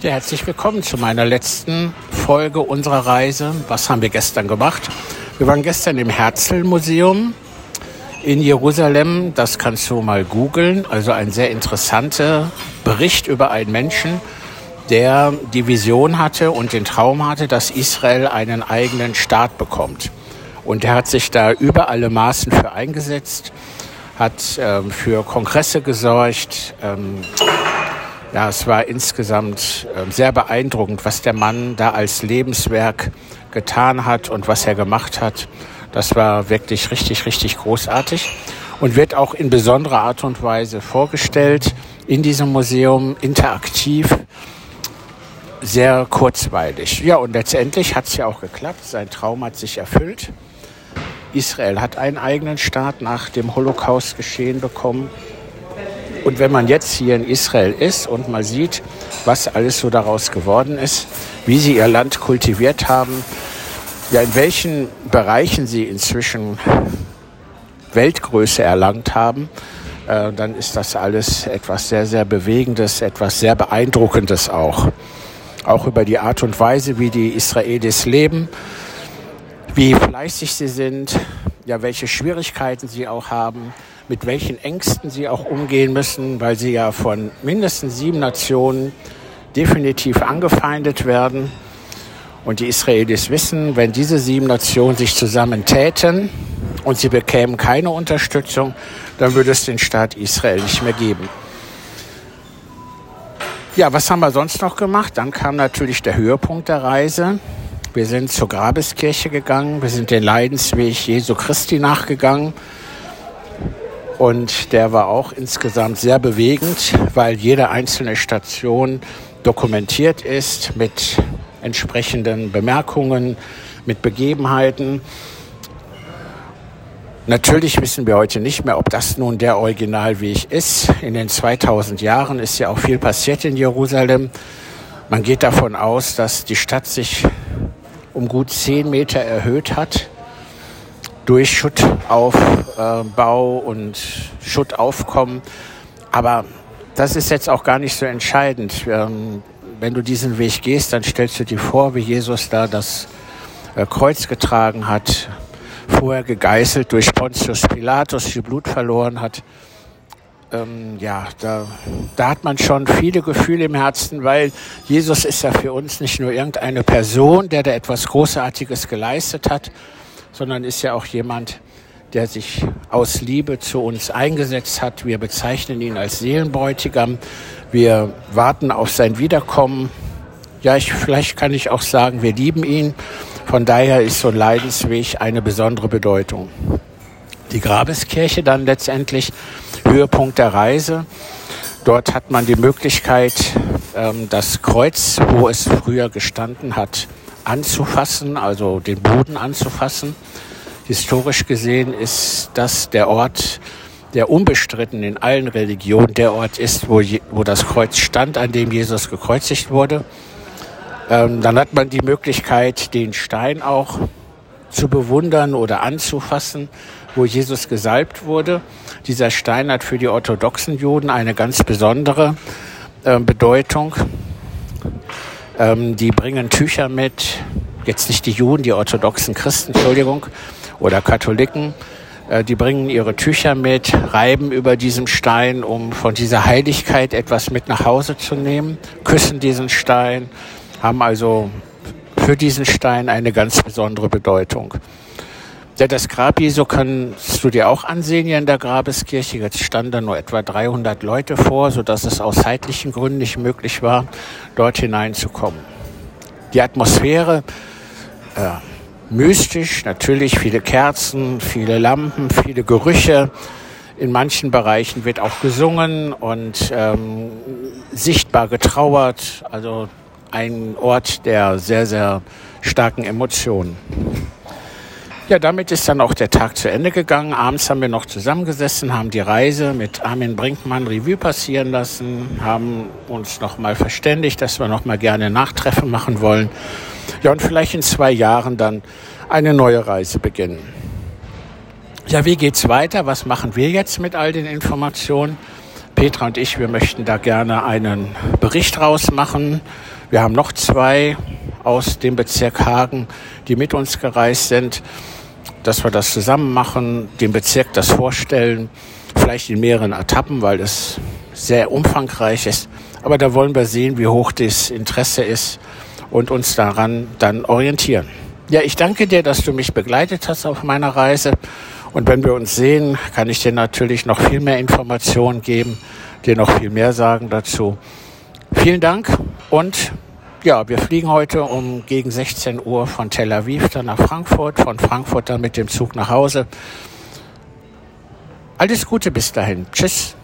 Ja, herzlich willkommen zu meiner letzten Folge unserer Reise. Was haben wir gestern gemacht? Wir waren gestern im Herzl-Museum in Jerusalem. Das kannst du mal googeln. Also ein sehr interessanter Bericht über einen Menschen, der die Vision hatte und den Traum hatte, dass Israel einen eigenen Staat bekommt. Und er hat sich da über alle Maßen für eingesetzt, hat ähm, für Kongresse gesorgt, ähm, ja, es war insgesamt äh, sehr beeindruckend, was der Mann da als Lebenswerk getan hat und was er gemacht hat. Das war wirklich richtig, richtig großartig und wird auch in besonderer Art und Weise vorgestellt in diesem Museum, interaktiv, sehr kurzweilig. Ja, und letztendlich hat es ja auch geklappt. Sein Traum hat sich erfüllt. Israel hat einen eigenen Staat nach dem Holocaust geschehen bekommen. Und wenn man jetzt hier in Israel ist und mal sieht, was alles so daraus geworden ist, wie sie ihr Land kultiviert haben, ja, in welchen Bereichen sie inzwischen Weltgröße erlangt haben, äh, dann ist das alles etwas sehr, sehr Bewegendes, etwas sehr Beeindruckendes auch. Auch über die Art und Weise, wie die Israelis leben, wie fleißig sie sind, ja, welche Schwierigkeiten sie auch haben, mit welchen Ängsten sie auch umgehen müssen, weil sie ja von mindestens sieben Nationen definitiv angefeindet werden. Und die Israelis wissen, wenn diese sieben Nationen sich zusammentäten und sie bekämen keine Unterstützung, dann würde es den Staat Israel nicht mehr geben. Ja, was haben wir sonst noch gemacht? Dann kam natürlich der Höhepunkt der Reise. Wir sind zur Grabeskirche gegangen, wir sind den Leidensweg Jesu Christi nachgegangen. Und der war auch insgesamt sehr bewegend, weil jede einzelne Station dokumentiert ist mit entsprechenden Bemerkungen, mit Begebenheiten. Natürlich wissen wir heute nicht mehr, ob das nun der Originalweg ist. In den 2000 Jahren ist ja auch viel passiert in Jerusalem. Man geht davon aus, dass die Stadt sich um gut zehn Meter erhöht hat durch Schuttaufbau und Schuttaufkommen. Aber das ist jetzt auch gar nicht so entscheidend. Ähm, wenn du diesen Weg gehst, dann stellst du dir vor, wie Jesus da das äh, Kreuz getragen hat, vorher gegeißelt durch Pontius Pilatus, viel Blut verloren hat. Ähm, ja, da, da hat man schon viele Gefühle im Herzen, weil Jesus ist ja für uns nicht nur irgendeine Person, der da etwas Großartiges geleistet hat, sondern ist ja auch jemand, der sich aus Liebe zu uns eingesetzt hat. Wir bezeichnen ihn als Seelenbräutigam. Wir warten auf sein Wiederkommen. Ja, ich, vielleicht kann ich auch sagen, wir lieben ihn. Von daher ist so ein Leidensweg eine besondere Bedeutung. Die Grabeskirche dann letztendlich Höhepunkt der Reise. Dort hat man die Möglichkeit, ähm, das Kreuz, wo es früher gestanden hat, anzufassen, also den Boden anzufassen. Historisch gesehen ist das der Ort, der unbestritten in allen Religionen der Ort ist, wo, wo das Kreuz stand, an dem Jesus gekreuzigt wurde. Ähm, dann hat man die Möglichkeit, den Stein auch zu bewundern oder anzufassen, wo Jesus gesalbt wurde. Dieser Stein hat für die orthodoxen Juden eine ganz besondere äh, Bedeutung. Ähm, die bringen Tücher mit, jetzt nicht die Juden, die orthodoxen Christen, Entschuldigung, oder Katholiken. Äh, die bringen ihre Tücher mit, reiben über diesem Stein, um von dieser Heiligkeit etwas mit nach Hause zu nehmen, küssen diesen Stein, haben also für diesen Stein eine ganz besondere Bedeutung. Ja, das Grab Jesu kannst du dir auch ansehen hier in der Grabeskirche. Jetzt standen da nur etwa 300 Leute vor, sodass es aus zeitlichen Gründen nicht möglich war, dort hineinzukommen. Die Atmosphäre, äh, mystisch, natürlich viele Kerzen, viele Lampen, viele Gerüche. In manchen Bereichen wird auch gesungen und ähm, sichtbar getrauert. Also ein Ort der sehr, sehr starken Emotionen. Ja, damit ist dann auch der Tag zu Ende gegangen. Abends haben wir noch zusammengesessen, haben die Reise mit Armin Brinkmann Revue passieren lassen, haben uns nochmal verständigt, dass wir nochmal gerne Nachtreffen machen wollen. Ja, und vielleicht in zwei Jahren dann eine neue Reise beginnen. Ja, wie geht's weiter? Was machen wir jetzt mit all den Informationen? Petra und ich, wir möchten da gerne einen Bericht rausmachen. Wir haben noch zwei aus dem Bezirk Hagen, die mit uns gereist sind, dass wir das zusammen machen, dem Bezirk das vorstellen, vielleicht in mehreren Etappen, weil es sehr umfangreich ist. Aber da wollen wir sehen, wie hoch das Interesse ist und uns daran dann orientieren. Ja, ich danke dir, dass du mich begleitet hast auf meiner Reise. Und wenn wir uns sehen, kann ich dir natürlich noch viel mehr Informationen geben, dir noch viel mehr sagen dazu. Vielen Dank und ja, wir fliegen heute um gegen 16 Uhr von Tel Aviv dann nach Frankfurt, von Frankfurt dann mit dem Zug nach Hause. Alles Gute bis dahin. Tschüss.